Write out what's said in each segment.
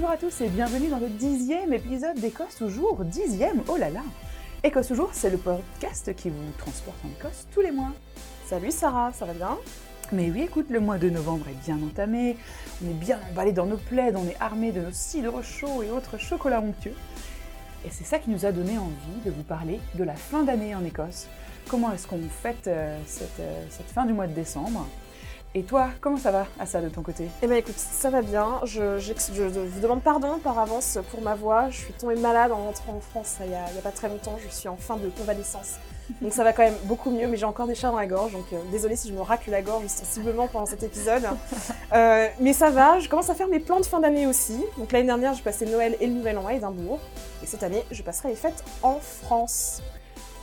Bonjour à tous et bienvenue dans le dixième épisode d'Écosse toujours. Dixième, oh là là Écosse toujours, c'est le podcast qui vous transporte en Écosse tous les mois. Salut Sarah, ça va bien? Mais oui, écoute, le mois de novembre est bien entamé, on est bien emballé dans nos plaids, on est armé de nos cidres chauds et autres chocolats onctueux. Et c'est ça qui nous a donné envie de vous parler de la fin d'année en Écosse. Comment est-ce qu'on fête euh, euh, cette fin du mois de décembre? Et toi, comment ça va à ça de ton côté? Eh bien écoute, ça va bien. Je, je, je, vous demande pardon par avance pour ma voix. Je suis tombée malade en rentrant en France il n'y a, a, pas très longtemps. Je suis en fin de convalescence. Donc ça va quand même beaucoup mieux, mais j'ai encore des chats dans la gorge. Donc euh, désolée si je me racle la gorge sensiblement pendant cet épisode. Euh, mais ça va, je commence à faire mes plans de fin d'année aussi. Donc l'année dernière, j'ai passé Noël et le Nouvel An à Édimbourg. Et cette année, je passerai les fêtes en France.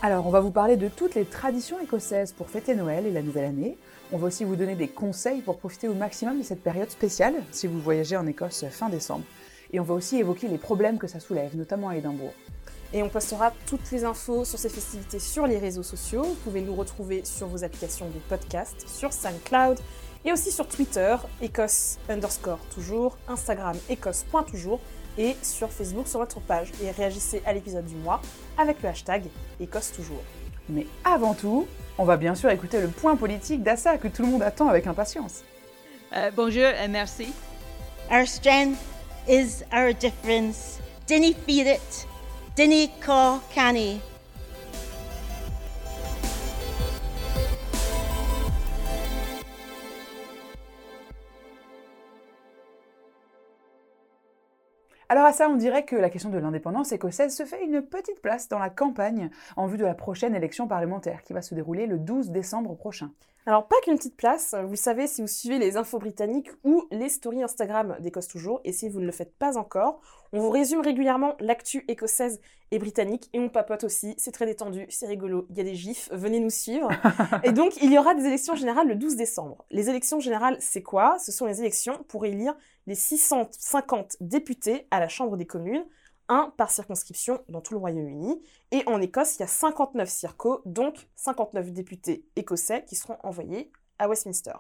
Alors, on va vous parler de toutes les traditions écossaises pour fêter Noël et la nouvelle année. On va aussi vous donner des conseils pour profiter au maximum de cette période spéciale si vous voyagez en Écosse fin décembre. Et on va aussi évoquer les problèmes que ça soulève, notamment à Édimbourg. Et on postera toutes les infos sur ces festivités sur les réseaux sociaux. Vous pouvez nous retrouver sur vos applications de podcast, sur SoundCloud et aussi sur Twitter, Écosse underscore toujours, Instagram écosse.toujours et sur Facebook sur notre page. Et réagissez à l'épisode du mois avec le hashtag Écosse toujours. Mais avant tout, on va bien sûr écouter le point politique d'Assa que tout le monde attend avec impatience. Euh, bonjour et merci. Our strength is our difference. Dinny feed it. Dinny call canny. Alors à ça, on dirait que la question de l'indépendance écossaise se fait une petite place dans la campagne en vue de la prochaine élection parlementaire qui va se dérouler le 12 décembre prochain. Alors pas qu'une petite place, vous savez si vous suivez les infos britanniques ou les stories Instagram d'Écosse Toujours, et si vous ne le faites pas encore, on vous résume régulièrement l'actu écossaise et britannique, et on papote aussi, c'est très détendu, c'est rigolo, il y a des gifs, venez nous suivre. et donc il y aura des élections générales le 12 décembre. Les élections générales, c'est quoi? Ce sont les élections pour élire les 650 députés à la Chambre des communes, un par circonscription dans tout le Royaume-Uni. Et en Écosse, il y a 59 circos, donc 59 députés écossais qui seront envoyés à Westminster.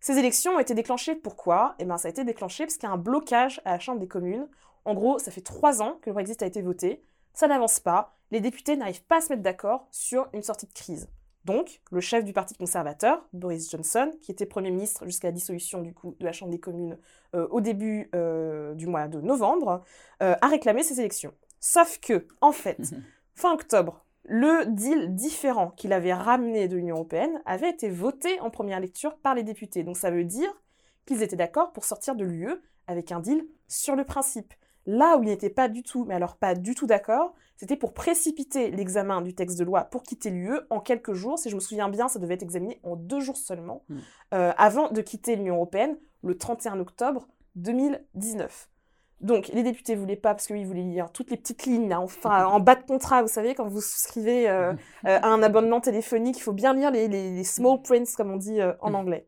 Ces élections ont été déclenchées pourquoi? Eh bien, ça a été déclenché parce qu'il y a un blocage à la Chambre des communes. En gros, ça fait trois ans que le Brexit a été voté, ça n'avance pas, les députés n'arrivent pas à se mettre d'accord sur une sortie de crise. Donc, le chef du Parti conservateur, Boris Johnson, qui était Premier ministre jusqu'à la dissolution du coup de la Chambre des communes euh, au début euh, du mois de novembre, euh, a réclamé ces élections. Sauf que, en fait, fin octobre, le deal différent qu'il avait ramené de l'Union européenne avait été voté en première lecture par les députés. Donc ça veut dire qu'ils étaient d'accord pour sortir de l'UE avec un deal sur le principe. Là où ils n'étaient pas du tout, mais alors pas du tout d'accord, c'était pour précipiter l'examen du texte de loi pour quitter l'UE en quelques jours. Si je me souviens bien, ça devait être examiné en deux jours seulement, mm. euh, avant de quitter l'Union européenne le 31 octobre 2019. Donc, les députés voulaient pas parce qu'ils voulaient lire toutes les petites lignes, enfin, en bas de contrat, vous savez, quand vous souscrivez euh, euh, à un abonnement téléphonique, il faut bien lire les, les, les small prints, comme on dit en mm. anglais.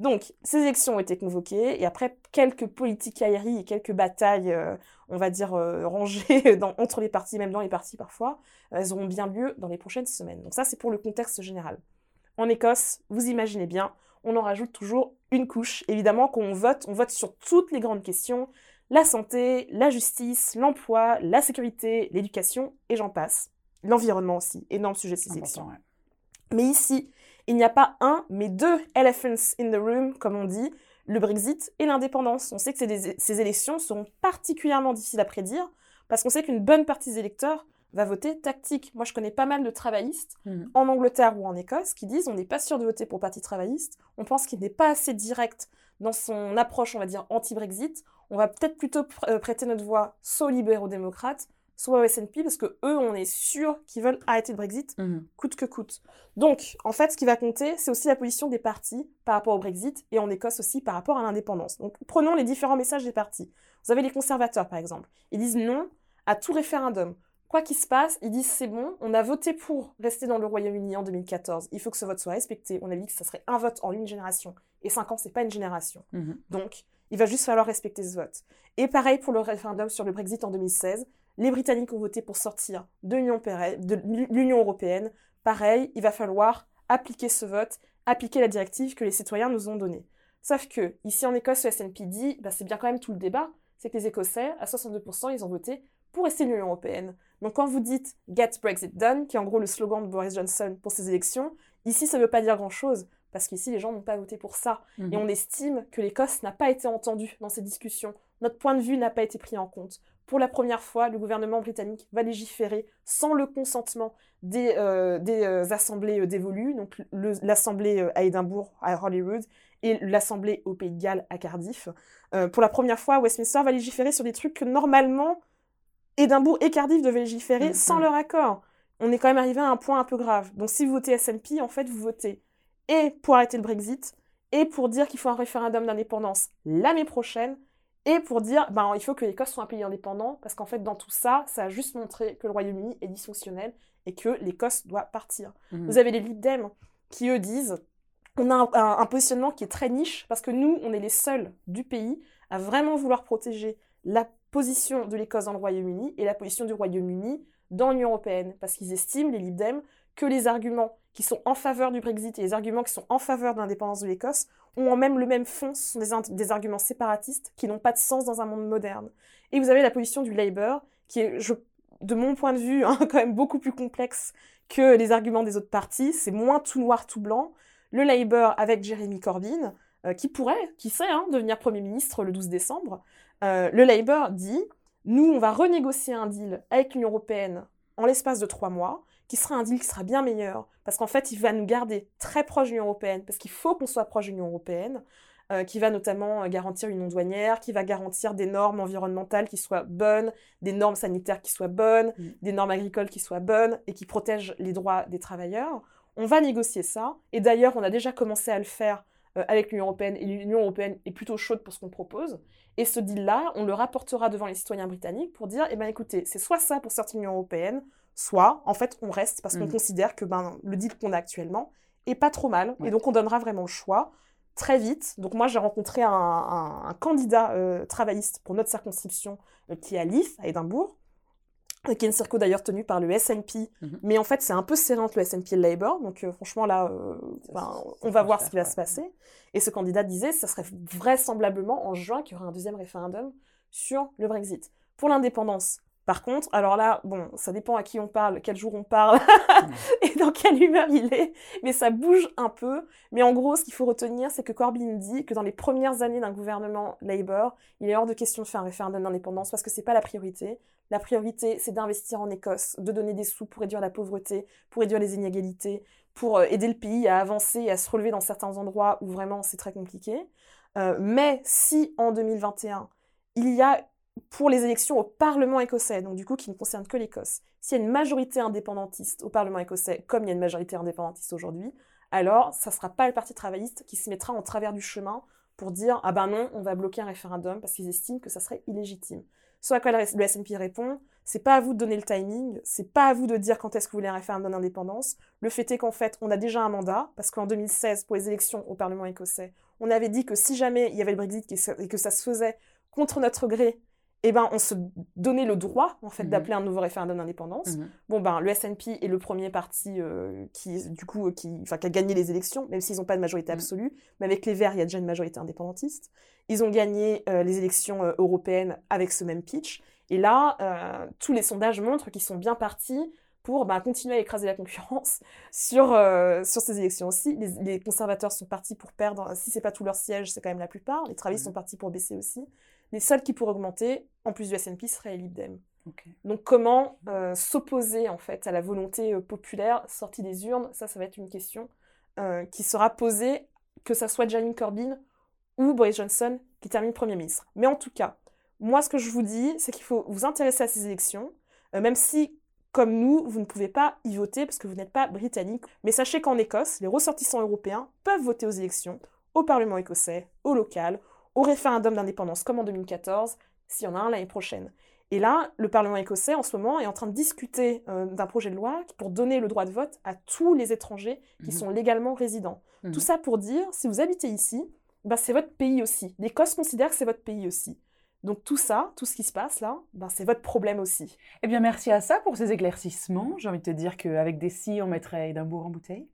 Donc, ces élections ont été convoquées, et après quelques politiques aériennes et quelques batailles, euh, on va dire, euh, rangées dans, entre les partis, même dans les partis parfois, euh, elles auront bien lieu dans les prochaines semaines. Donc ça, c'est pour le contexte général. En Écosse, vous imaginez bien, on en rajoute toujours une couche. Évidemment, quand on vote, on vote sur toutes les grandes questions, la santé, la justice, l'emploi, la sécurité, l'éducation, et j'en passe. L'environnement aussi, énorme sujet de ces élections. Mais ici, il n'y a pas un, mais deux elephants in the room, comme on dit, le Brexit et l'indépendance. On sait que ces, élections seront particulièrement difficiles à prédire, parce qu'on sait qu'une bonne partie des électeurs va voter tactique. Moi, je connais pas mal de travaillistes hmm. en Angleterre ou en Écosse qui disent on n'est pas sûr de voter pour le Parti travailliste, on pense qu'il n'est pas assez direct dans son approche, on va dire, anti-Brexit, on va peut-être plutôt euh, prêter notre voix aux libéraux-démocrates, soit au SNP, parce que eux, on est sûr qu'ils veulent arrêter le Brexit, mhm. coûte que coûte. Donc, en fait, ce qui va compter, c'est aussi la position des partis par rapport au Brexit, et en Écosse aussi par rapport à l'indépendance. Donc, prenons les différents messages des partis. Vous avez les conservateurs, par exemple. Ils disent non à tout référendum. Quoi qu'il se passe, ils disent c'est bon, on a voté pour rester dans le Royaume-Uni en 2014, il faut que ce vote soit respecté. On a dit que ça serait un vote en une génération, et cinq ans, c'est pas une génération. Mhm. Donc, il va juste falloir respecter ce vote. Et pareil pour le référendum sur le Brexit en 2016 les Britanniques ont voté pour sortir de l'Union européenne. Pareil, il va falloir appliquer ce vote, appliquer la directive que les citoyens nous ont donnée. Sauf que, ici en Écosse, le SNP dit, bah, c'est bien quand même tout le débat, c'est que les Écossais, à 62%, ils ont voté pour rester l'Union européenne. Donc quand vous dites Get Brexit Done, qui est en gros le slogan de Boris Johnson pour ces élections, ici ça ne veut pas dire grand-chose, parce qu'ici les gens n'ont pas voté pour ça. Mhm. Et on estime que l'Écosse n'a pas été entendue dans ces discussions. Notre point de vue n'a pas été pris en compte. Pour la première fois, le gouvernement britannique va légiférer sans le consentement des, euh, des euh, assemblées euh, dévolues, donc l'assemblée à Édimbourg, à Holyrood, et l'assemblée au Pays de Galles, à Cardiff. Euh, pour la première fois, Westminster va légiférer sur des trucs que normalement Édimbourg et Cardiff devaient légiférer Mhm. sans leur accord. On est quand même arrivé à un point un peu grave. Donc si vous votez SNP, en fait, vous votez et pour arrêter le Brexit, et pour dire qu'il faut un référendum d'indépendance l'année prochaine, et pour dire ben, il faut que l'Écosse soit un pays indépendant, parce qu'en fait, dans tout ça, ça a juste montré que le Royaume-Uni est dysfonctionnel et que l'Écosse doit partir. Mhm. Vous avez les Lib Dem qui, eux, disent on a un, un- un positionnement qui est très niche, parce que nous, on est les seuls du pays à vraiment vouloir protéger la position de l'Écosse dans le Royaume-Uni et la position du Royaume-Uni dans l'Union européenne, parce qu'ils estiment, les Lib Dem, que les arguments qui sont en faveur du Brexit et les arguments qui sont en faveur de l'indépendance de l'Écosse ont en même le même fond, ce sont des, arguments séparatistes qui n'ont pas de sens dans un monde moderne. Et vous avez la position du Labour, qui est, de mon point de vue, hein, quand même beaucoup plus complexe que les arguments des autres partis. C'est moins tout noir, tout blanc. Le Labour avec Jeremy Corbyn, euh, qui pourrait, qui sait, hein, devenir Premier ministre le 12 décembre. Euh, le Labour dit, nous, on va renégocier un deal avec l'Union européenne en l'espace de trois mois, qui sera un deal qui sera bien meilleur, parce qu'en fait, il va nous garder très proche de l'Union européenne, parce qu'il faut qu'on soit proche de l'Union européenne, euh, qui va notamment euh, garantir une douanière, qui va garantir des normes environnementales qui soient bonnes, des normes sanitaires qui soient bonnes, Mm. des normes agricoles qui soient bonnes et qui protègent les droits des travailleurs. On va négocier ça, et d'ailleurs, on a déjà commencé à le faire euh, avec l'Union européenne, et l'Union européenne est plutôt chaude pour ce qu'on propose. Et ce deal-là, on le rapportera devant les citoyens britanniques pour dire, eh ben écoutez, c'est soit ça pour sortir de l'Union européenne, soit en fait on reste parce qu'on Mhm. considère que ben, le deal qu'on a actuellement est pas trop mal. Ouais. Et donc on donnera vraiment le choix très vite. Donc moi j'ai rencontré un, un- un candidat euh, travailliste pour notre circonscription euh, qui est à Leith, à Édimbourg, euh, qui est une circo d'ailleurs tenue par le SNP. Mhm. Mais en fait c'est un peu serré entre le SNP et le Labour. Donc franchement là, Ça, ben, ça on va voir ce qui va se passer. Et ce candidat disait, ça serait vraisemblablement en juin qu'il y aura un deuxième référendum sur le Brexit. Pour l'indépendance, par contre, alors là, bon, ça dépend à qui on parle, quel jour on parle et dans quelle humeur il est, mais ça bouge un peu. Mais en gros, ce qu'il faut retenir, c'est que Corbyn dit que dans les premières années d'un gouvernement Labour, il est hors de question de faire un référendum d'indépendance parce que c'est pas la priorité. La priorité, c'est d'investir en Écosse, de donner des sous pour réduire la pauvreté, pour réduire les inégalités, pour euh, aider le pays à avancer et à se relever dans certains endroits où vraiment c'est très compliqué. Euh, mais si en 2021, il y a pour les élections au Parlement écossais, donc du coup qui ne concerne que l'Écosse, s'il y a une majorité indépendantiste au Parlement écossais, comme il y a une majorité indépendantiste aujourd'hui, alors ça ne sera pas le Parti travailliste qui se mettra en travers du chemin pour dire ah ben non, on va bloquer un référendum parce qu'ils estiment que ça serait illégitime. Soit à quoi le SNP répond, c'est pas à vous de donner le timing, c'est pas à vous de dire quand est-ce que vous voulez un référendum d'indépendance. Le fait est qu'en fait, on a déjà un mandat, parce qu'en 2016, pour les élections au Parlement écossais, on avait dit que si jamais il y avait le Brexit et que ça se faisait contre notre gré, eh ben, on se donnait le droit, en fait, Mhm. d'appeler un nouveau référendum d'indépendance. Mhm. Bon, ben, le SNP est le premier parti euh, qui, du coup, euh, qui, qui a gagné les élections, même s'ils n'ont pas de majorité Mhm. absolue. Mais avec les Verts, il y a déjà une majorité indépendantiste. Ils ont gagné euh, les élections européennes avec ce même pitch. Et là, euh, tous les sondages montrent qu'ils sont bien partis pour ben, continuer à écraser la concurrence sur, euh, sur ces élections aussi. Les, les conservateurs sont partis pour perdre, si c'est pas tout leur siège, c'est quand même la plupart. Les travaillistes Mhm. sont partis pour baisser aussi. Les seuls qui pourraient augmenter, en plus du SNP, seraient les Lib Dem. Ok. Donc comment euh, s'opposer en fait à la volonté euh, populaire sortie des urnes, ça, ça va être une question qui sera posée, que ça soit Jeremy Corbyn ou Boris Johnson qui termine Premier ministre. Mais en tout cas, moi ce que je vous dis, c'est qu'il faut vous intéresser à ces élections, même si, comme nous, vous ne pouvez pas y voter parce que vous n'êtes pas britannique. Mais sachez qu'en Écosse, les ressortissants européens peuvent voter aux élections, au Parlement écossais, au local, au référendum d'indépendance comme en 2014, s'il y en a un l'année prochaine. Et là, le Parlement écossais, en ce moment, est en train de discuter euh, d'un projet de loi pour donner le droit de vote à tous les étrangers qui Mhm. sont légalement résidents. Mhm. Tout ça pour dire, si vous habitez ici, ben, c'est votre pays aussi. L'Écosse considère que c'est votre pays aussi. Donc tout ça, tout ce qui se passe là, ben, c'est votre problème aussi. Eh bien, merci à ça pour ces éclaircissements. J'ai envie de te dire qu'avec des si, on mettrait Édimbourg en bouteille.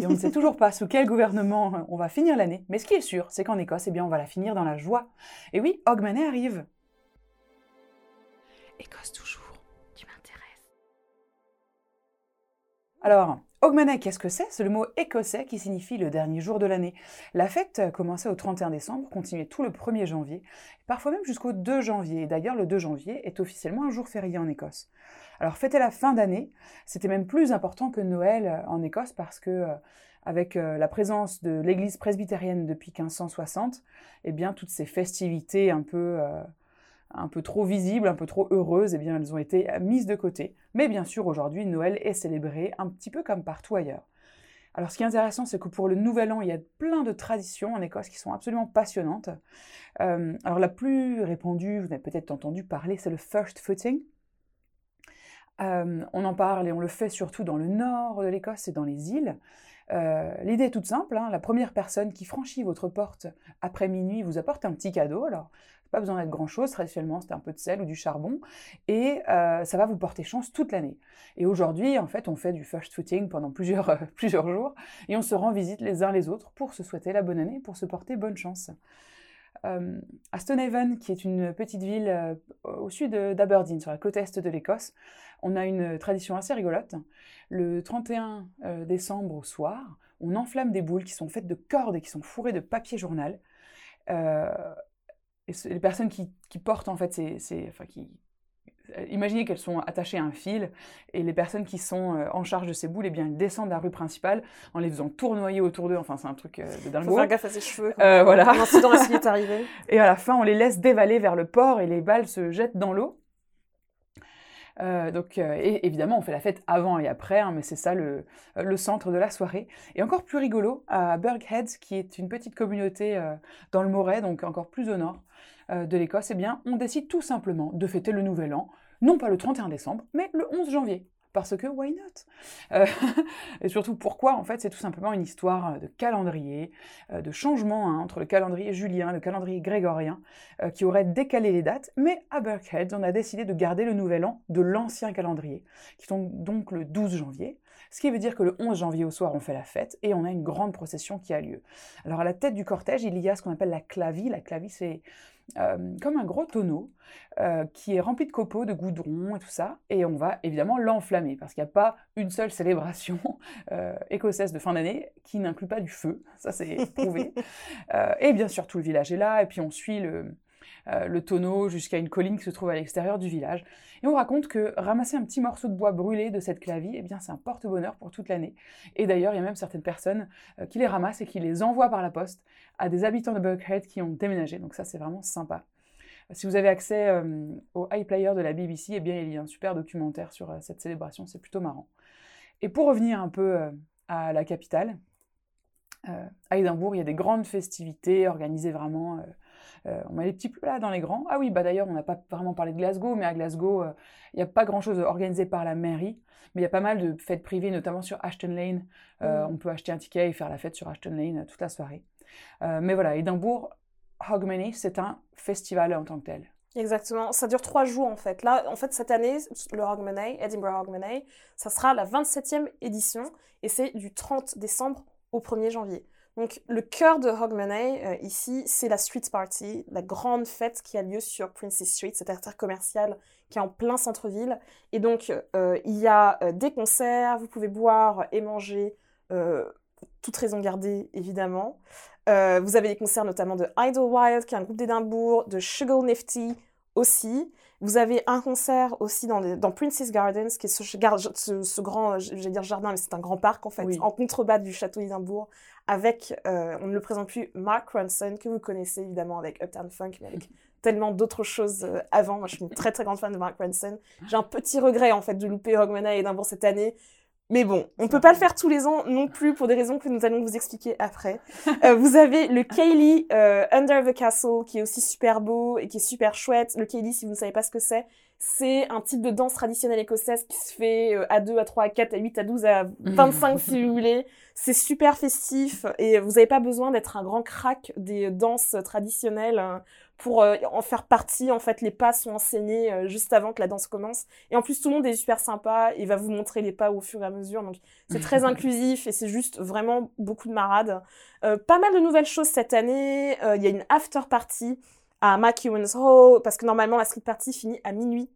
Et on ne sait toujours pas sous quel gouvernement on va finir l'année. Mais ce qui est sûr, c'est qu'en Écosse, eh bien, on va la finir dans la joie. Et oui, Hogmanay arrive. Écosse toujours, tu m'intéresses. Alors, Hogmanay, qu'est-ce que c'est? C'est le mot écossais qui signifie le dernier jour de l'année. La fête commençait au 31 décembre, continuait tout le 1er janvier, parfois même jusqu'au 2 janvier. D'ailleurs, le 2 janvier est officiellement un jour férié en Écosse. Alors, fêter la fin d'année, c'était même plus important que Noël en Écosse parce que, euh, avec euh, la présence de l'église presbytérienne depuis 1560, eh bien, toutes ces festivités un peu. Euh, un peu trop visibles, un peu trop heureuses, eh bien elles ont été mises de côté. Mais bien sûr, aujourd'hui, Noël est célébré un petit peu comme partout ailleurs. Alors ce qui est intéressant, c'est que pour le Nouvel An, il y a plein de traditions en Écosse qui sont absolument passionnantes. Euh, alors la plus répandue, vous avez peut-être entendu parler, c'est le first footing. Euh, on en parle et on le fait surtout dans le nord de l'Écosse et dans les îles. Euh, l'idée est toute simple, hein. la première personne qui franchit votre porte après minuit vous apporte un petit cadeau. Alors, pas besoin d'être grand-chose, traditionnellement c'était un peu de sel ou du charbon, et euh, ça va vous porter chance toute l'année. Et aujourd'hui, en fait, on fait du first footing pendant plusieurs, euh, plusieurs jours, et on se rend visite les uns les autres pour se souhaiter la bonne année, pour se porter bonne chance. à Stonehaven, qui est une petite ville au sud d'Aberdeen, sur la côte est de l'Écosse, on a une tradition assez rigolote. Le 31 décembre au soir, on enflamme des boules qui sont faites de cordes et qui sont fourrées de papier journal. Euh, et les personnes qui, portent en fait ces, enfin qui euh, imaginez qu'elles sont attachées à un fil et les personnes qui sont euh, en charge de ces boules, eh bien, elles descendent la rue principale en les faisant tournoyer autour d'eux. Enfin, c'est un truc euh, de dingue. Faut faire gaffe à ses cheveux. voilà. Un incident est arrivé. Et à la fin, on les laisse dévaler vers le port et les balles se jettent dans l'eau. Euh, donc, euh, et évidemment, on fait la fête avant et après, hein, mais c'est ça le, le, centre de la soirée. Et encore plus rigolo, à Burgheads, qui est une petite communauté euh, dans le Moray, donc encore plus au nord de l'Écosse, eh bien, on décide tout simplement de fêter le Nouvel An, non pas le 31 décembre, mais le 11 janvier parce que why not? Euh, Et surtout pourquoi En fait, c'est tout simplement une histoire de calendrier, euh, de changement hein, entre le calendrier julien le calendrier grégorien, euh, qui aurait décalé les dates. Mais à Burkhead, on a décidé de garder le nouvel an de l'ancien calendrier, qui tombe donc le 12 janvier. Ce qui veut dire que le 11 janvier au soir, on fait la fête et on a une grande procession qui a lieu. Alors à la tête du cortège, il y a ce qu'on appelle la clavie. La clavie, c'est euh, comme un gros tonneau euh, qui est rempli de copeaux, de goudron et tout ça, et on va évidemment l'enflammer, parce qu'il n'y a pas une seule célébration euh, écossaise de fin d'année qui n'inclut pas du feu, ça c'est prouvé. et bien sûr, tout le village est là, et puis on suit le, le tonneau jusqu'à une colline qui se trouve à l'extérieur du village. Et on raconte que ramasser un petit morceau de bois brûlé de cette clavie, eh bien c'est un porte-bonheur pour toute l'année. Et d'ailleurs, il y a même certaines personnes qui les ramassent et qui les envoient par la poste à des habitants de Buckhead qui ont déménagé. Donc ça, c'est vraiment sympa. Si vous avez accès euh, au iPlayer de la BBC, eh bien, il y a un super documentaire sur euh, cette célébration, c'est plutôt marrant. Et pour revenir un peu euh, à la capitale, à Édimbourg, il y a des grandes festivités organisées vraiment. On met les petits plats dans les grands. Ah oui, bah d'ailleurs, on n'a pas vraiment parlé de Glasgow, mais à Glasgow, il n'y a pas grand-chose organisé par la mairie, mais il y a pas mal de fêtes privées, notamment sur Ashton Lane. Mmh. On peut acheter un ticket et faire la fête sur Ashton Lane toute la soirée. Euh, mais voilà, Édimbourg, Hogmanay, c'est un festival en tant que tel. Exactement, ça dure trois jours en fait. Là, en fait, cette année, le Hogmanay, Edinburgh Hogmanay, ça sera la 27e édition et c'est du 30 décembre au 1er janvier. Donc, le cœur de Hogmanay, euh, ici, c'est la Street Party, la grande fête qui a lieu sur Princess Street, cette artère commerciale qui est en plein centre-ville. Et donc, euh, il y a des concerts, vous pouvez boire et manger, toute raison gardée, évidemment. Euh, vous avez des concerts notamment de Idlewild, qui est un groupe d'Édimbourg, de Sugar Nifty aussi. Vous avez un concert aussi dans, dans Princess Gardens, qui est ce, ce, grand, je vais dire jardin, mais c'est un grand parc en fait, en contrebas du château d'Édimbourg, avec, euh, on ne le présente plus, Mark Ronson, que vous connaissez évidemment avec Uptown Funk, mais avec tellement d'autres choses euh, avant. Moi, je suis une très très grande fan de Mark Ronson. J'ai un petit regret en fait de louper Hogmanay et Édimbourg cette année. Mais bon, on ne peut pas le faire tous les ans non plus pour des raisons que nous allons vous expliquer après. Euh, vous avez le Kaylee Under the Castle qui est aussi super beau et qui est super chouette. Le Kaylee, si vous ne savez pas ce que c'est, c'est un type de danse traditionnelle écossaise qui se fait euh, à 2, à 3, à 4, à 8, à 12, à 25 si vous voulez. C'est super festif et vous n'avez pas besoin d'être un grand crack des danses traditionnelles hein pour euh, en faire partie. En fait, les pas sont enseignés euh, juste avant que la danse commence. Et en plus, tout le monde est super sympa et va vous montrer les pas au fur et à mesure. Donc, c'est très inclusif et c'est juste vraiment beaucoup de marades. Euh, pas mal de nouvelles choses cette année. Il y a une after party à McEwan's Hall parce que normalement, la street party finit à minuit.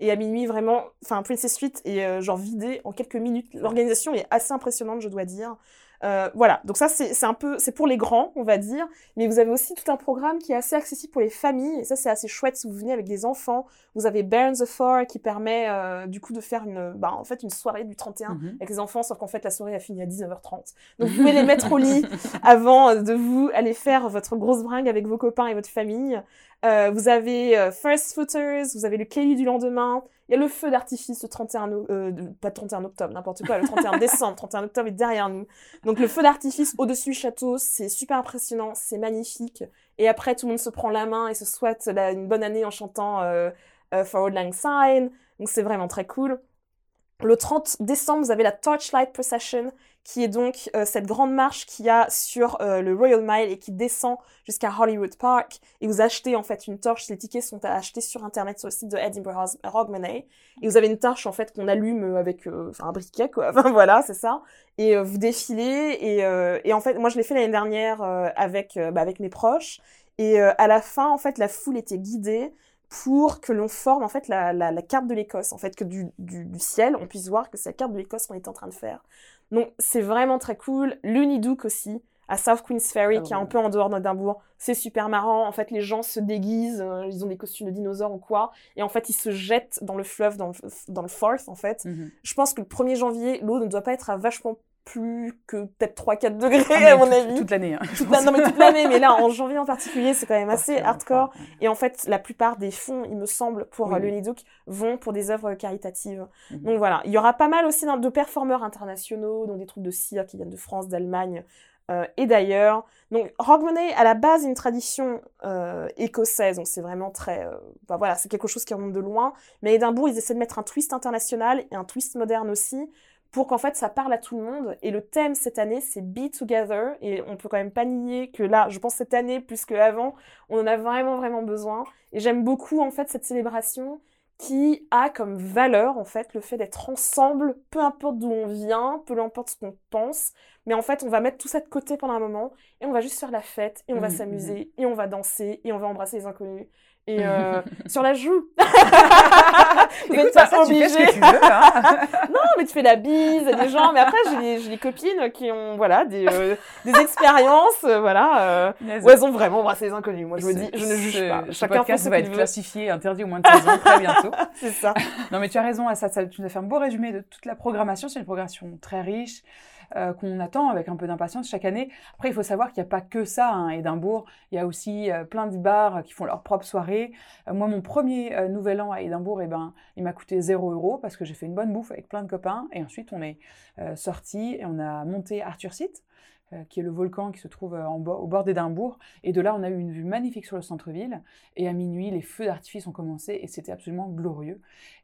Et à minuit, vraiment, enfin, Princess Suite est euh, genre vidée en quelques minutes. L'organisation est assez impressionnante, je dois dire. Euh, voilà, donc ça c'est un peu, c'est pour les grands, on va dire, mais vous avez aussi tout un programme qui est assez accessible pour les familles, et ça c'est assez chouette si vous venez avec des enfants. Vous avez Baron the Four qui permet euh, du coup de faire une, bah, en fait une soirée du 31 Mhm. avec les enfants, sauf qu'en fait la soirée a fini à 19h30. Donc vous pouvez les mettre au lit avant de vous aller faire votre grosse bringue avec vos copains et votre famille. Euh, vous avez euh, First Footers, vous avez le Kelly du lendemain, il y a le feu d'artifice le 31, o- euh, pas le 31 octobre, n'importe quoi, le 31 décembre, 31 octobre est derrière nous. Donc le feu d'artifice au-dessus du château, c'est super impressionnant, c'est magnifique. Et après, tout le monde se prend la main et se souhaite la- une bonne année en chantant euh, euh, Forward Lang Syne. Donc c'est vraiment très cool. Le 30 décembre, vous avez la Torchlight Procession, qui est donc euh, cette grande marche qu'il y a sur euh, le Royal Mile et qui descend jusqu'à Hollywood Park. Et vous achetez en fait une torche, les tickets sont à acheter sur internet sur le site de Edinburgh Hogmanay. Et vous avez une torche en fait qu'on allume euh, avec euh, un briquet quoi. Enfin voilà, c'est ça. Et euh, vous défilez et, euh, et en fait moi je l'ai fait l'année dernière avec bah, avec mes proches. Et à la fin en fait la foule était guidée pour que l'on forme en fait la, la, carte de l'Écosse, en fait que du, du ciel on puisse voir que c'est la carte de l'Écosse qu'on est en train de faire. Donc c'est vraiment très cool. L'Uniduke aussi à South Queen's Ferry Ah qui est un peu en dehors d'Édimbourg, c'est super marrant. En fait les gens se déguisent, euh, ils ont des costumes de dinosaures ou quoi, et en fait ils se jettent dans le fleuve, dans le, dans le Forth en fait. Mhm. Je pense que le 1er janvier l'eau ne doit pas être à vachement plus que peut-être 3-4 degrés Ah, à mon avis. Toute l'année. hein, Toute la- non mais toute l'année, mais là en janvier en particulier c'est quand même assez hardcore. ouais. Et en fait, la plupart des fonds, il me semble, pour Oui, le oui. Nidouk, vont pour des œuvres caritatives. Mhm. Donc voilà, il y aura pas mal aussi de performeurs internationaux, donc des troupes de cire qui viennent de France, d'Allemagne euh, et d'ailleurs. Donc Hogmanay, à la base, une tradition euh, écossaise, donc c'est vraiment très... euh, bah voilà, c'est quelque chose qui remonte de loin. Mais à Édimbourg, ils essaient de mettre un twist international et un twist moderne aussi, pour qu'en fait ça parle à tout le monde. Et le thème cette année, c'est Be Together. Et on peut quand même pas nier que là, je pense cette année, plus qu'avant, on en a vraiment, vraiment besoin. Et j'aime beaucoup en fait cette célébration qui a comme valeur en fait le fait d'être ensemble, peu importe d'où on vient, peu importe ce qu'on pense, mais en fait on va mettre tout ça de côté pendant un moment et on va juste faire la fête et on va Mhm, s'amuser et on va danser et on va embrasser les inconnus et euh, sur la joue. Vous Écoute, êtes pas ça, tu fais ce obligés. que tu veux. hein. Non, mais tu fais la bise à des gens. Mais après, j'ai des, j'ai des copines qui ont, voilà, des, euh, des expériences, euh, voilà, euh, où elles ont vraiment embrassé les inconnus. Moi, je me dis, je ne juge pas. Chacun fait podcast ce va être veut. classifié, interdit au moins de 16 ans très bientôt. C'est ça. Non, mais tu as raison, ça, ça, tu nous as fait un beau résumé de toute la programmation. C'est une programmation très riche euh, qu'on attend avec un peu d'impatience chaque année. Après, il faut savoir qu'il n'y a pas que ça hein, à Édimbourg. Il y a aussi euh, plein de bars qui font leur propre soirée. Euh, moi, mon premier nouvel an à Édimbourg, eh ben, il m'a coûté 0 euros parce que j'ai fait une bonne bouffe avec plein de copains. Et ensuite, on est sortis et on a monté Arthur euh, qui est le volcan qui se trouve au bord d'Édimbourg. Et de là, on a eu une vue magnifique sur le centre-ville. Et à minuit, les feux d'artifice ont commencé et c'était absolument glorieux.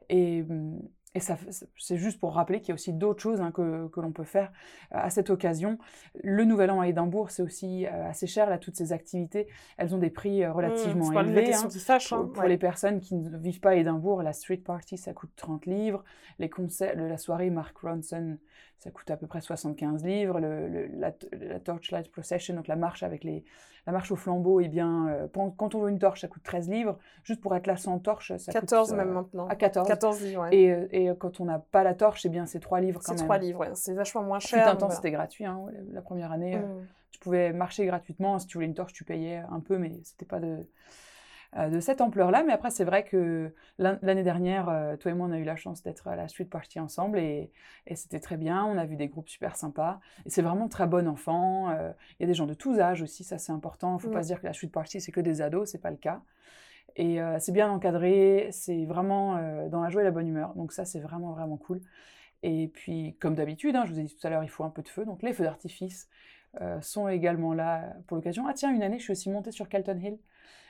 Et, hum, et ça, c'est juste pour rappeler qu'il y a aussi d'autres choses hein, que, que l'on peut faire euh, à cette occasion. Le Nouvel An à Édimbourg, c'est aussi euh, assez cher, là, toutes ces activités. Elles ont des prix euh, relativement Mmh, élevés. hein. Pour, hein. pour Ouais. les personnes qui ne vivent pas à Édimbourg, la street party, ça coûte 30 livres. Les concerts, la soirée Mark Ronson, ça coûte à peu près 75 livres. Le, le- la, la Torchlight Procession, donc la marche avec les, la marche au flambeau, eh bien, euh, quand quand on veut une torche, ça coûte 13 livres. Juste pour être là sans torche, ça 14 coûte... euh, même maintenant. à 14. 14 livres, ouais. Et, euh, et quand on n'a pas la torche, eh bien, c'est 3 livres quand C'est même. 3 livres, ouais. C'est vachement moins cher. un mais temps, voilà. c'était gratuit. hein, La première année, Mmh. tu pouvais marcher gratuitement. Si tu voulais une torche, tu payais un peu, mais c'était pas de, de cette ampleur-là. Mais après, c'est vrai que l'an- l'année dernière, euh, toi et moi, on a eu la chance d'être à la street party ensemble et, et c'était très bien. On a vu des groupes super sympas et c'est vraiment très bon enfant. Euh, Il y a des gens de tous âges aussi, ça c'est important. Il faut Mm. pas se dire que la street party c'est que des ados, c'est pas le cas. Et euh, c'est bien encadré, c'est vraiment euh, dans la joie et la bonne humeur. Donc ça, c'est vraiment, vraiment cool. Et puis, comme d'habitude, hein, je vous ai dit tout à l'heure, il faut un peu de feu. Donc les feux d'artifice euh, sont également là pour l'occasion. Ah tiens, une année, je suis aussi montée sur Calton Hill.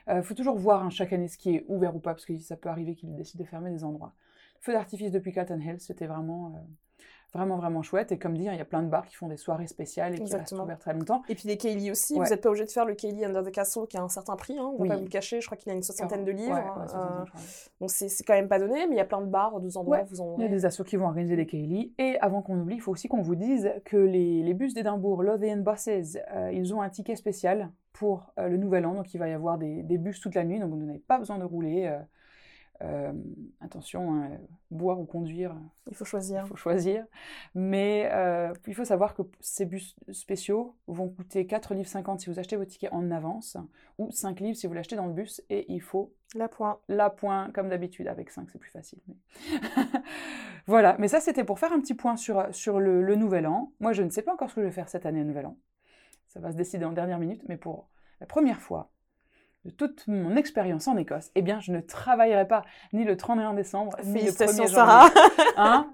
Il faut toujours voir hein, chaque année ce qui est ouvert ou pas, parce que ça peut arriver qu'ils décident de fermer des endroits. Feux d'artifice depuis Calton Hill, c'était vraiment, euh, vraiment, vraiment chouette. Et comme dit, hein, il y a plein de bars qui font des soirées spéciales et qui restent ouverts très longtemps. Et puis les Kaylee aussi, Ouais. vous n'êtes pas obligé de faire le Kaylee Under the Castle qui a un certain prix, hein, on va Oui. pas vous le cacher, je crois qu'il a une soixantaine de livres. Ouais, ouais, ça, euh, donc c'est quand même pas donné, mais il y a plein de bars, deux endroits, vous en Il y a des assos qui vont organiser des Kaylee. Et avant qu'on oublie, il faut aussi qu'on vous dise que les, les bus d'Édimbourg, Lothian Buses, euh, ils ont un ticket spécial pour euh, le Nouvel An. Donc il va y avoir des, des bus toute la nuit, donc vous n'avez pas besoin de rouler. euh, Euh, attention, hein, boire ou conduire, Il faut choisir. il faut choisir. Mais euh, il faut savoir que ces bus spéciaux vont coûter 4 livres 50 si vous achetez vos tickets en avance, ou 5 livres si vous l'achetez dans le bus, et il faut La point. la point comme d'habitude. Avec 5, c'est plus facile. mais- voilà, mais ça c'était pour faire un petit point sur, sur le, le nouvel an. Moi, je ne sais pas encore ce que je vais faire cette année au nouvel an. Ça va se décider en dernière minute, mais pour la première fois de toute mon expérience en Écosse, eh bien, je ne travaillerai pas ni le 31 décembre, ni le 1er Félicitations, janvier. Sarah. Hein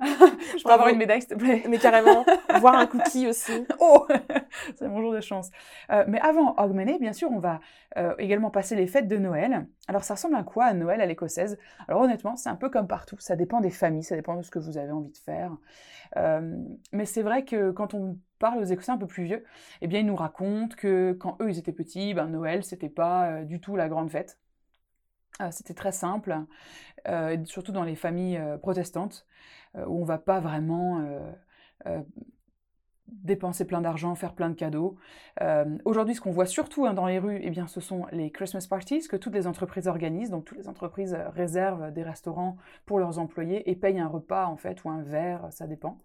Je peux avoir une médaille, s'il te plaît Mais carrément, voir un cookie aussi. Oh C'est mon jour de chance. Euh, mais avant Hogmanay, bien sûr, on va euh, également passer les fêtes de Noël. Alors, ça ressemble à quoi à Noël à l'écossaise? Alors, honnêtement, c'est un peu comme partout. Ça dépend des familles, ça dépend de ce que vous avez envie de faire. Euh, mais c'est vrai que quand on parle aux Écossais un peu plus vieux, eh bien, ils nous racontent que quand eux, ils étaient petits, ben, Noël, c'était pas euh, du tout la grande fête. Euh, c'était très simple, euh, surtout dans les familles protestantes, où on va pas vraiment dépenser plein d'argent, faire plein de cadeaux. Aujourd'hui, ce qu'on voit surtout hein, dans les rues, eh bien, ce sont les Christmas parties que toutes les entreprises organisent. Donc, toutes les entreprises réservent des restaurants pour leurs employés et payent un repas en fait ou un verre, ça dépend.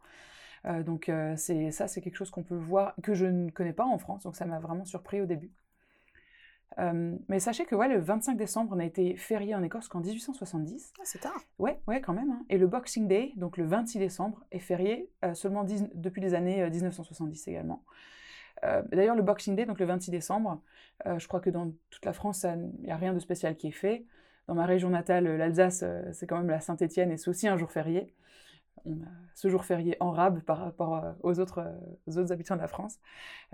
Euh, donc, euh, c'est ça, c'est quelque chose qu'on peut voir que je ne connais pas en France. Donc, ça m'a vraiment surpris au début. Euh, mais sachez que ouais, le 25 décembre, on a été férié en Écosse qu'en 1870. Ah, c'est tard. Ouais, ouais, quand même. hein. Et le Boxing Day, donc le 26 décembre, est férié seulement dix- depuis les années euh, 1970 également. D'ailleurs, le Boxing Day, donc le 26 décembre, je crois que dans toute la France, il n'y a rien de spécial qui est fait. Dans ma région natale, l'Alsace, c'est quand même la Saint-Étienne et c'est aussi un jour férié. On a ce jour férié en rab par rapport euh, aux autres, euh, aux autres habitants de la France.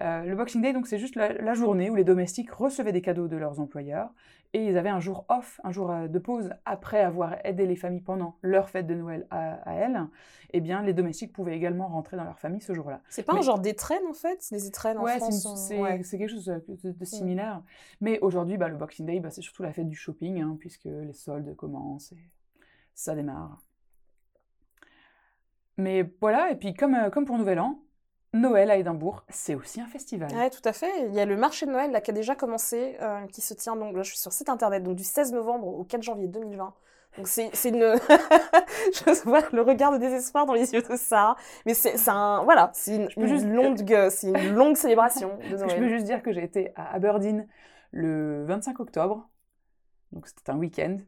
Euh, le Boxing Day, donc, c'est juste la, la journée où les domestiques recevaient des cadeaux de leurs employeurs et ils avaient un jour off, un jour euh, de pause après avoir aidé les familles pendant leur fête de Noël à, à elles. Eh bien, les domestiques pouvaient également rentrer dans leur famille ce jour-là. C'est pas Mais- un genre d'étrennes en fait? Les étrennes en Ouais, c'est France une- sont- c'est ouais. c'est quelque chose de, de- de similaire. Mais aujourd'hui, bah, le Boxing Day, bah, c'est surtout la fête du shopping, hein, puisque les soldes commencent et ça démarre. Mais voilà, et puis comme, euh, comme pour Nouvel An, Noël à Édimbourg, c'est aussi un festival. Ouais, tout à fait. Il y a le marché de Noël là, qui a déjà commencé, euh, qui se tient, donc là je suis sur site internet, donc du 16 novembre au 4 janvier 2020. Donc c'est une... je vois le regard de désespoir dans les yeux de Sarah. Mais c'est un... Voilà, c'est une, juste- longue, c'est une longue célébration de que je peux Noël. juste dire que j'ai été à Aberdeen le 25 octobre, donc c'était un week-end,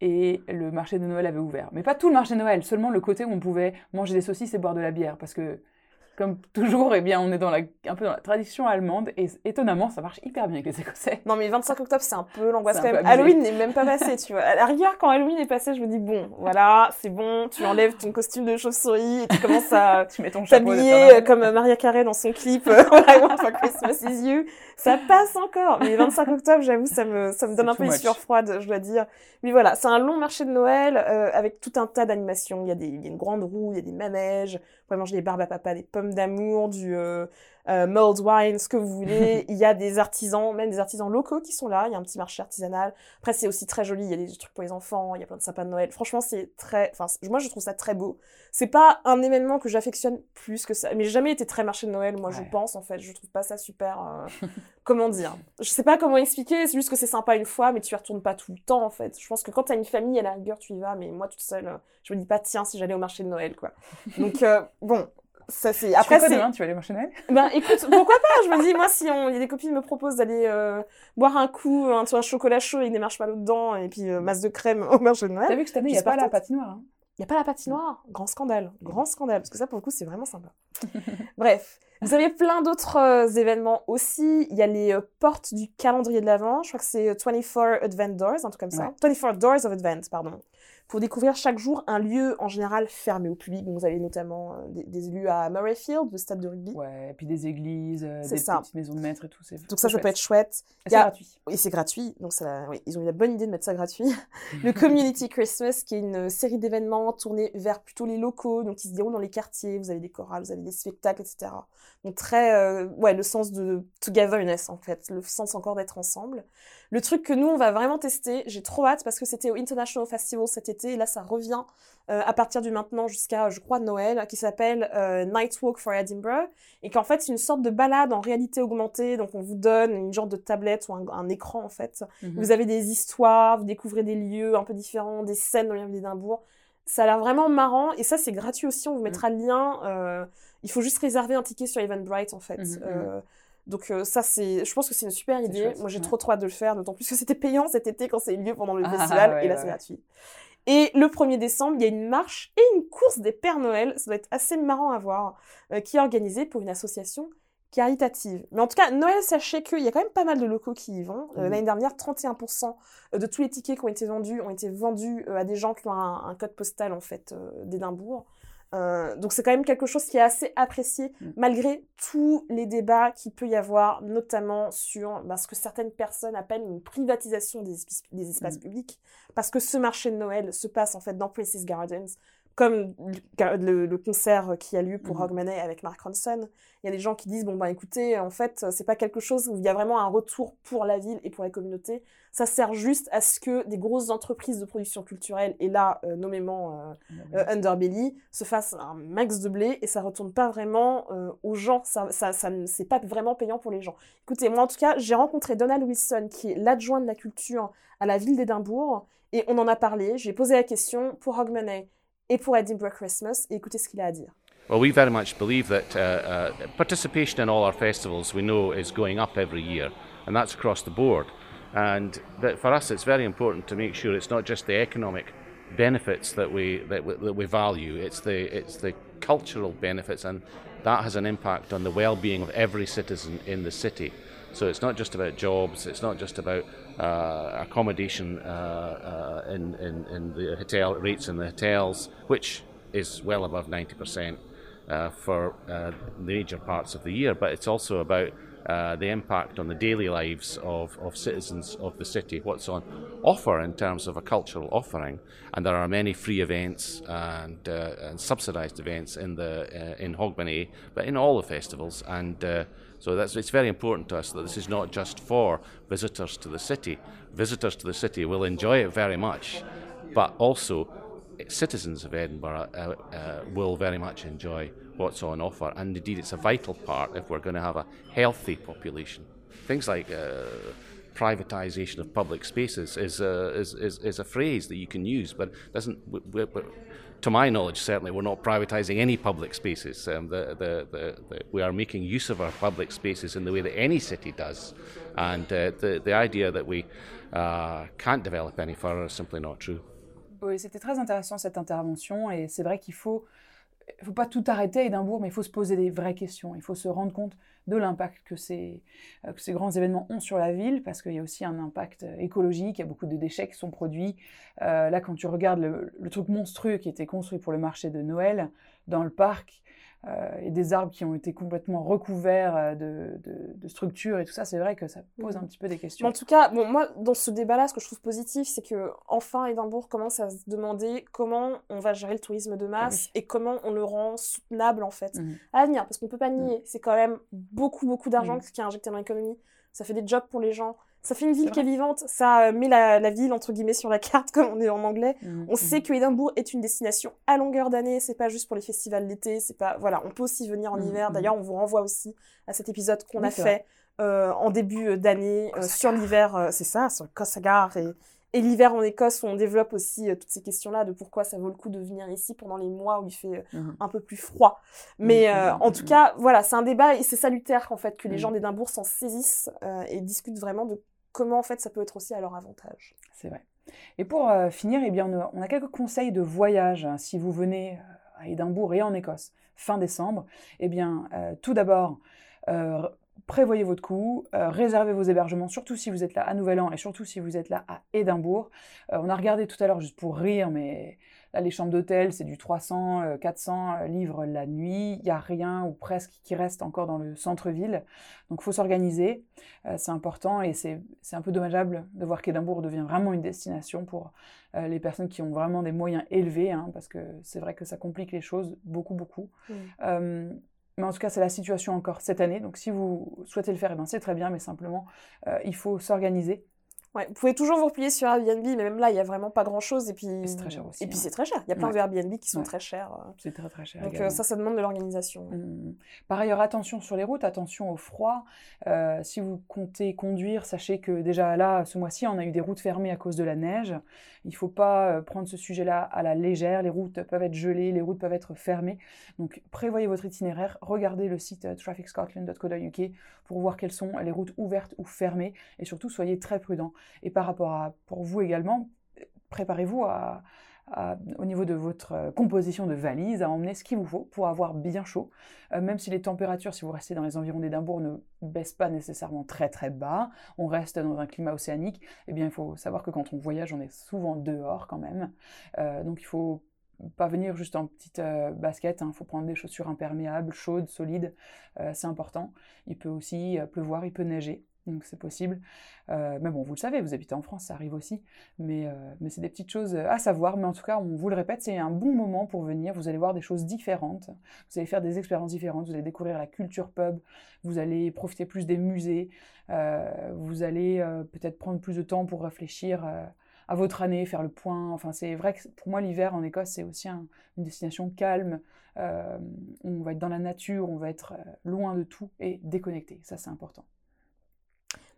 et le marché de Noël avait ouvert. Mais pas tout le marché de Noël, seulement le côté où on pouvait manger des saucisses et boire de la bière, parce que comme toujours, eh bien, on est dans la, un peu dans la tradition allemande, et étonnamment, ça marche hyper bien avec les Écossais. Non mais 25 octobre c'est un peu l'angoisse quand même. Halloween n'est même pas passé, tu vois. À la rigueur quand Halloween est passé, je me dis bon, voilà, c'est bon, tu enlèves ton costume de chauve-souris et tu commences à Tu Noël. euh, comme Maria Carey dans son clip euh, I Want for Christmas is You. Ça passe encore. Mais 25 octobre, j'avoue, ça me, ça me donne un peu much. sueurs froides, je dois dire. Mais voilà, c'est un long marché de Noël euh, avec tout un tas d'animations. Il y, a des, il y a une grande roue, il y a des manèges, vous pouvez manger des barbes à papa, des pommes d'amour, du euh, euh, mulled wine, ce que vous voulez. il y a des artisans, même des artisans locaux qui sont là. Il y a un petit marché artisanal. Après, c'est aussi très joli. Il y a des trucs pour les enfants, il y a plein de sapins de Noël. Franchement, c'est très... Enfin, moi, je trouve ça très beau. C'est pas un événement que j'affectionne plus que ça. Mais j'ai jamais été très marché de Noël, moi, je pense, en fait. Je trouve pas ça super... euh, comment dire Je sais pas comment expliquer. C'est juste que c'est sympa une fois, mais tu y retournes pas tout le temps, en fait. Je pense que quand t'as une famille, à la rigueur, tu y vas. Mais moi, toute seule, euh, je me dis pas, tiens, si j'allais au marché de Noël, quoi. Donc, euh, bon... Ça, c'est... Après, quoi c'est... demain? Tu vas aller marcher Noël Ben écoute, pourquoi pas? Je me dis, moi, si on... il y a des copines me proposent d'aller euh, boire un coup, un, vois, un chocolat chaud avec des marshmallows dedans et puis euh, masse de crème au marché de Noël. T'as vu que cette année, il n'y a J'espère pas la patinoire. hein? Il n'y a pas la patinoire? Grand scandale. Grand scandale. Parce que ça, pour le coup, c'est vraiment sympa. Bref. Vous avez plein d'autres euh, événements aussi. Il y a les euh, portes du calendrier de l'Avent. Je crois que c'est euh, 24 Advent Doors, un truc comme ça. 24 Doors of Advent, pardon. Pour découvrir chaque jour un lieu en général fermé au public. Donc, vous avez notamment euh, des, des élus à Murrayfield, le stade de rugby. Ouais, et puis des églises, euh, des ça. petites maisons de maître et tout. Donc ça, ça peut être chouette. Et c'est a- gratuit. Et c'est gratuit, donc ça, oui, ils ont eu la bonne idée de mettre ça gratuit. le Community Christmas, qui est une série d'événements tournés vers plutôt les locaux, donc qui se déroulent dans les quartiers. Vous avez des chorales, vous avez des spectacles, etc. Donc très, euh, ouais, le sens de togetherness en fait, le sens encore d'être ensemble. Le truc que nous on va vraiment tester, j'ai trop hâte parce que c'était au International Festival cet été. Et là, ça revient euh, à partir du maintenant jusqu'à, je crois, Noël, qui s'appelle euh, Night Walk for Edinburgh, et qu'en fait, c'est une sorte de balade en réalité augmentée. Donc, on vous donne une genre de tablette ou un, écran, en fait. Mhm. Vous avez des histoires, vous découvrez des lieux un peu différents, des scènes dans ville d'Édimbourg. Ça a l'air vraiment marrant, et ça, c'est gratuit aussi. On vous mettra le lien. Euh, il faut juste réserver un ticket sur Eventbrite, en fait. Mhm, Euh, donc euh, ça, c'est, je pense que c'est une super idée. chouette, Moi, j'ai ouais. trop trop hâte de le faire, d'autant plus que c'était payant cet été quand c'est eu lieu pendant le Ah, festival, ouais, et là, c'est gratuit. Et le 1er décembre, il y a une marche et une course des Pères Noël, ça doit être assez marrant à voir, euh, qui est organisée pour une association caritative. Mais en tout cas, Noël, sachez qu'il y a quand même pas mal de locaux qui y vont. Euh. L'année dernière, 31% de tous les tickets qui ont été vendus ont été vendus euh, à des gens qui ont un, un code postal, en fait, euh, d'Édimbourg. Euh, donc c'est quand même quelque chose qui est assez apprécié Mm. malgré tous les débats qu'il peut y avoir, notamment sur bah, ce que certaines personnes appellent une privatisation des, espaces Mm. publics, parce que ce marché de Noël se passe en fait dans Princess Gardens, comme le, concert qui a lieu pour. Hogmanay avec Mark Ronson. Il y a des gens qui disent bon bah écoutez, en fait c'est pas quelque chose où il y a vraiment un retour pour la ville et pour la communauté. Ça sert juste à ce que des grosses entreprises de production culturelle et là euh, nommément euh, euh, Underbelly se fasse un max de blé et ça retourne pas vraiment euh, aux gens, ça, ça, c'est pas vraiment payant pour les gens. Écoutez, moi en tout cas, j'ai rencontré Donald Wilson qui est l'adjoint de la culture à la ville d'Édimbourg et on en a parlé, j'ai posé la question pour Hogmanay et pour Edinburgh Christmas et écoutez ce qu'il a à dire. Well, we very much believe that uh, uh, participation in all our festivals we know is going up every year, and that's across the board. And for us, it's very important to make sure it's not just the economic benefits that we that we, that we value; it's the it's the cultural benefits, and that has an impact on the well-being of every citizen in the city. So it's not just about jobs; it's not just about accommodation uh, uh, in, in in the hotel rates in the hotels, which is well above ninety percent uh, for uh, the major parts of the year, but it's also about uh, the impact on the daily lives of, of citizens of the city, what's on offer in terms of a cultural offering. And there are many free events and, uh, and subsidised events in, the, uh, in Hogmanay, but in all the festivals. And uh, so that's, it's very important to us that this is not just for visitors to the city. Visitors to the city will enjoy it very much, but also citizens of Edinburgh uh, uh, will very much enjoy what's on offer, and indeed, it's a vital part if we're going to have a healthy population. Things like uh, privatisation of public spaces is, uh, is, is, is a phrase that you can use, but doesn't. We, we, to my knowledge, certainly, we're not privatising any public spaces. Um, the, the, the, the, we are making use of our public spaces in the way that any city does, and uh, the, the idea that we uh, can't develop any further is simply not true. C'était très intéressant cette intervention et c'est vrai qu'il faut, faut pas tout arrêter à Édimbourg, mais il faut se poser des vraies questions. Il faut se rendre compte de l'impact que ces, euh, grands événements ont sur la ville, parce qu'il y a aussi un impact euh, écologique, il y a beaucoup de déchets qui sont produits. Euh, là, quand tu regardes le, le truc monstrueux qui était construit pour le marché de Noël dans le parc, et des arbres qui ont été complètement recouverts euh, de, de- de structures et tout ça, c'est vrai que ça pose Mhm. un petit peu des questions. en tout cas, bon, moi, dans ce débat-là, ce que je trouve positif, c'est que enfin Édimbourg commence à se demander comment on va gérer le tourisme de masse et comment on le rend soutenable, en fait, Mhm. à l'avenir. Parce qu'on peut pas nier, c'est quand même beaucoup, beaucoup d'argent Mhm. qui est injecté dans l'économie. Ça fait des jobs pour les gens. Ça fait une ville qui est vivante. Ça euh, met la, la ville, entre guillemets, sur la carte, comme on est en anglais. Mhm. On sait que Édimbourg est une destination à longueur d'année, c'est pas juste pour les festivals d'été, c'est pas voilà, on peut aussi venir en Mhm, hiver. D'ailleurs, on vous renvoie aussi à cet épisode qu'on Oui, a fait euh, en début d'année euh, Cossagar. sur l'hiver, c'est ça, sur Cossagar et, et l'hiver en Écosse où on développe aussi euh, toutes ces questions-là de pourquoi ça vaut le coup de venir ici pendant les mois où il fait euh, un peu plus froid. Mais euh, en tout cas, voilà, c'est un débat et c'est salutaire en fait que les gens d'Édimbourg s'en saisissent et discutent vraiment de comment en fait ça peut être aussi à leur avantage. C'est vrai. Et pour euh, finir, eh bien, on a, quelques conseils de voyage hein, si vous venez euh, à Édimbourg et en Écosse fin décembre. Eh bien, euh, tout d'abord, prévoyez votre coût, réservez vos hébergements, surtout si vous êtes là à Nouvel An et surtout si vous êtes là à Édimbourg. On a regardé tout à l'heure juste pour rire, mais là, les chambres d'hôtel, c'est du 300, euh, 400 livres la nuit. Il n'y a rien ou presque qui reste encore dans le centre-ville. Donc, il faut s'organiser. Euh, c'est important et c'est un peu dommageable de voir qu'Édimbourg devient vraiment une destination pour euh, les personnes qui ont vraiment des moyens élevés, hein, parce que c'est vrai que ça complique les choses beaucoup, beaucoup. Euh, mais en tout cas, c'est la situation encore cette année. Donc, si vous souhaitez le faire, eh ben, c'est très bien, mais simplement, euh, il faut s'organiser. Ouais, vous pouvez toujours vous replier sur Airbnb, mais même là, il y a vraiment pas grand-chose. Et puis, c'est très cher aussi, Et puis hein. c'est très cher. Il y a plein Ouais. de Airbnb qui sont Ouais. très chers. euh. C'est très très cher. Donc euh, ça, ça demande de l'organisation. Hum. Par ailleurs, attention sur les routes, attention au froid. Euh, si vous comptez conduire, sachez que déjà là, ce mois-ci, on a eu des routes fermées à cause de la neige. Il ne faut pas prendre ce sujet-là à la légère. Les routes peuvent être gelées, les routes peuvent être fermées. Donc prévoyez votre itinéraire, regardez le site trafficscotland.co.uk pour voir quelles sont les routes ouvertes ou fermées. Et surtout, soyez très prudents. Et par rapport à, pour vous également, préparez-vous au niveau de votre euh, composition de valise, à emmener ce qu'il vous faut pour avoir bien chaud. Euh, même si les températures, si vous restez dans les environs d'Édimbourg, ne baissent pas nécessairement très très bas, on reste dans un climat océanique, eh bien il faut savoir que quand on voyage, on est souvent dehors quand même. Euh, donc il faut pas venir juste en petite euh, basket, il faut prendre des chaussures imperméables, chaudes, solides, c'est important. Il peut aussi pleuvoir, il peut neiger, donc c'est possible. Euh, mais bon, vous le savez, vous habitez en France, ça arrive aussi. Mais, euh, c'est des petites choses à savoir. Mais en tout cas, on vous le répète, c'est un bon moment pour venir. Vous allez voir des choses différentes. Vous allez faire des expériences différentes. Vous allez découvrir la culture pub. Vous allez profiter plus des musées. euh, vous allez euh, peut-être prendre plus de temps pour réfléchir euh, à votre année, faire le point. Enfin, c'est vrai que pour moi, l'hiver en Écosse, c'est aussi un- une destination calme. Euh, on va être dans la nature, on va être euh, loin de tout et déconnecté. Ça, c'est important.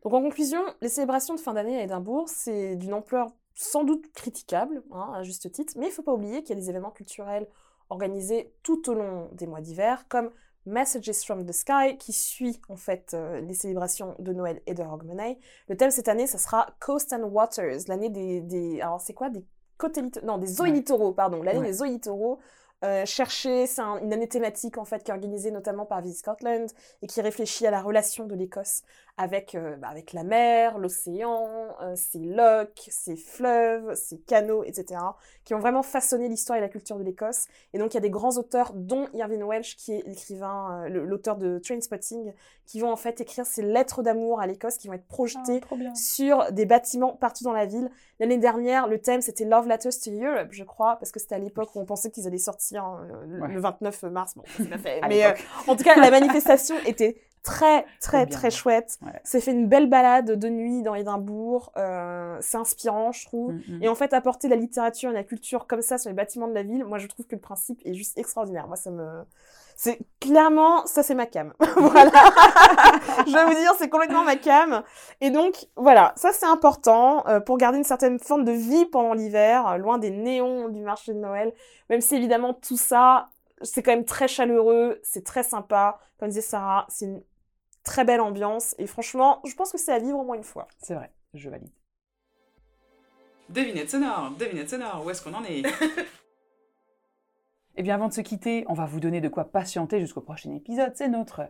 Donc en conclusion, les célébrations de fin d'année à Édimbourg, c'est d'une ampleur sans doute critiquable, hein, à juste titre, mais il ne faut pas oublier qu'il y a des événements culturels organisés tout au long des mois d'hiver, comme Messages from the Sky, qui suit en fait euh, les célébrations de Noël et de Hogmanay. Le thème cette année, ça sera Coast and Waters, l'année des, des... Alors c'est quoi? Des côtés Non, des littoraux, pardon, l'année Ouais. des zoos littoraux. Euh, chercher, c'est un- une année thématique en fait qui est organisée notamment par Visit Scotland et qui réfléchit à la relation de l'Écosse avec, euh, bah, avec la mer, l'océan, euh, ses lochs, ses fleuves, ses canaux, etc., qui ont vraiment façonné l'histoire et la culture de l'Écosse. Et donc il y a des grands auteurs, dont Irving Welsh, qui est l'écrivain, l'auteur de Trainspotting, qui vont en fait écrire ces lettres d'amour à l'Écosse, qui vont être projetées bien. sur des bâtiments partout dans la ville. L'année dernière, le thème c'était Love Letters to Europe, je crois, parce que c'était à l'époque où on pensait qu'ils allaient sortir euh, le, Ouais. le 29 mars. Bon, c'est pas fait. À Mais euh, en tout cas, la manifestation était très, très, très chouette. Ouais. C'est fait une belle balade de nuit dans Édimbourg. euh, c'est inspirant, je trouve. Mm, mm. Et en fait, apporter la littérature et la culture comme ça sur les bâtiments de la ville, moi, je trouve que le principe est juste extraordinaire. Moi, ça me... C'est clairement, ça c'est ma cam. voilà. je vais vous dire, c'est complètement ma cam. Et donc, voilà, ça c'est important euh, pour garder une certaine forme de vie pendant l'hiver, euh, loin des néons du marché de Noël. Même si évidemment tout ça, c'est quand même très chaleureux, c'est très sympa. Comme disait Sarah, c'est une très belle ambiance. Et franchement, je pense que c'est à vivre au moins une fois. C'est vrai, je valide. Devinette sonore, devinette sonore, où est-ce qu'on en est? Eh bien, avant de se quitter, on va vous donner de quoi patienter jusqu'au prochain épisode. C'est notre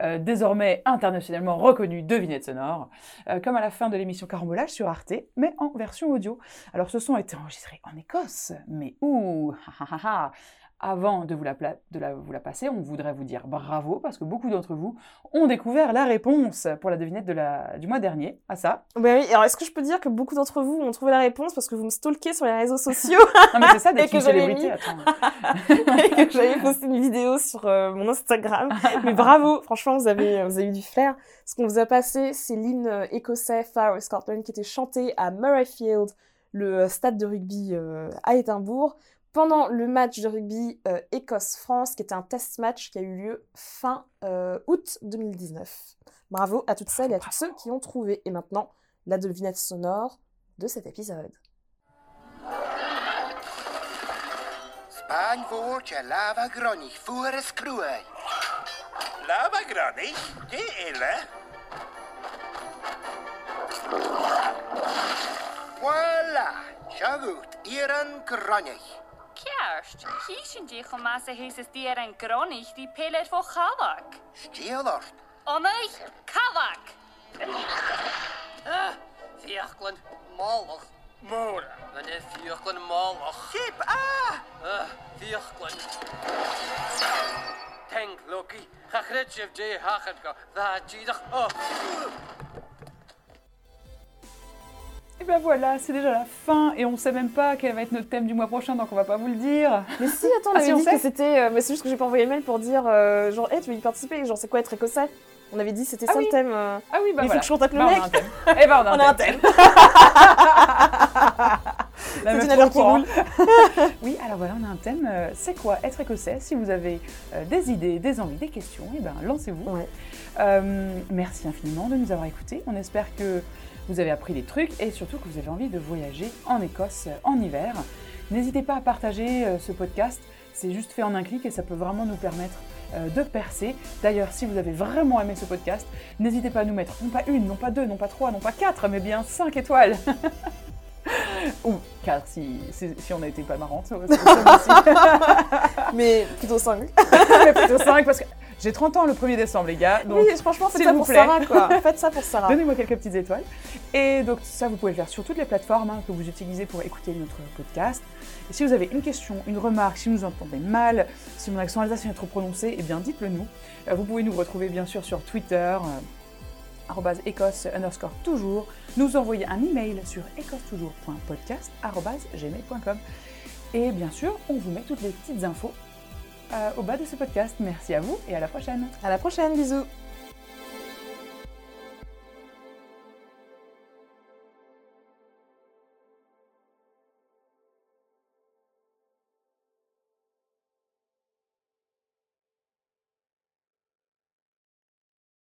euh, désormais internationalement reconnu devinette sonore, euh, comme à la fin de l'émission Carambolage sur Arte, mais en version audio. Alors, ce son a été enregistré en Écosse, mais ha. Avant de, vous la, pla- de la- vous la passer, on voudrait vous dire bravo parce que beaucoup d'entre vous ont découvert la réponse pour la devinette de la, du mois dernier à ça. Ben oui, alors est-ce que je peux dire que beaucoup d'entre vous ont trouvé la réponse parce que vous me stalkez sur les réseaux sociaux? Non, mais c'est ça d'être que une j'avais célébrité. mis. Attends. et que j'avais posté une vidéo sur euh, mon Instagram. Mais bravo, franchement, vous avez, vous avez eu du flair. Ce qu'on vous a passé, c'est l'hymne euh, écossais Fire Scotland qui était chanté à Murrayfield, le euh, stade de rugby euh, à Édimbourg, pendant le match de rugby euh, Écosse-France, qui était un test match qui a eu lieu fin euh, août 2019. Bravo à toutes celles et à tous ceux qui ont trouvé. Et maintenant, la devinette sonore de cet épisode. Span kerst. Kiesendich o masa heses dier en gronich die pelet voor kavak. Stierlach. Onich kavak. Ah, vierklen malig. Mora. Wanneer vierklen malig. Kip, ah. Ah, vierklen. Tank, Loki. Gachritschev, jay hachenka. Vaatjiedig. Oh. Et ben voilà, c'est déjà la fin et on sait même pas quel va être notre thème du mois prochain, donc on va pas vous le dire. Mais si, attends, on Ah, avait si, on dit que c'était. euh, mais c'est juste que j'ai pas envoyé le mail pour dire, euh, genre, hey, tu veux y participer? Genre, c'est quoi être écossais? On avait dit c'était Ah ça oui. le thème. euh. Ah oui, bah il faut voilà. que je contacte le Bah, on a un thème. Eh ben on a un thème. La C'est meuf une affaire qui au courant. roule. oui, alors voilà, on a un thème. euh, c'est quoi être écossais? Si vous avez euh, des idées, des envies, des questions, eh ben lancez-vous. Ouais. Euh, merci infiniment de nous avoir écoutés. On espère que vous avez appris des trucs et surtout que vous avez envie de voyager en Écosse en hiver. N'hésitez pas à partager euh, ce podcast. C'est juste fait en un clic et ça peut vraiment nous permettre euh, de percer. D'ailleurs, si vous avez vraiment aimé ce podcast, n'hésitez pas à nous mettre non pas une, non pas deux, non pas trois, non pas quatre, mais bien cinq étoiles. Ou quatre si, si, si on n'était pas marrante. Mais plutôt 5. mais plutôt 5 parce que j'ai 30 ans le 1er décembre, les gars. Donc, oui, franchement, faites ça vous pour plaît. Sarah, quoi. Faites ça pour Sarah. Donnez-moi quelques petites étoiles. Et donc ça, vous pouvez le faire sur toutes les plateformes hein, que vous utilisez pour écouter notre podcast. Et si vous avez une question, une remarque, si vous nous entendez mal, si mon accent alsacien est trop prononcé, eh bien dites-le nous. Euh, vous pouvez nous retrouver bien sûr sur Twitter, euh, écosse underscore toujours, nous envoyer un email sur écossetoujours.podcast arobase gmail.com. Et bien sûr, on vous met toutes les petites infos au bas de ce podcast. Merci à vous et à la prochaine. À la prochaine, bisous.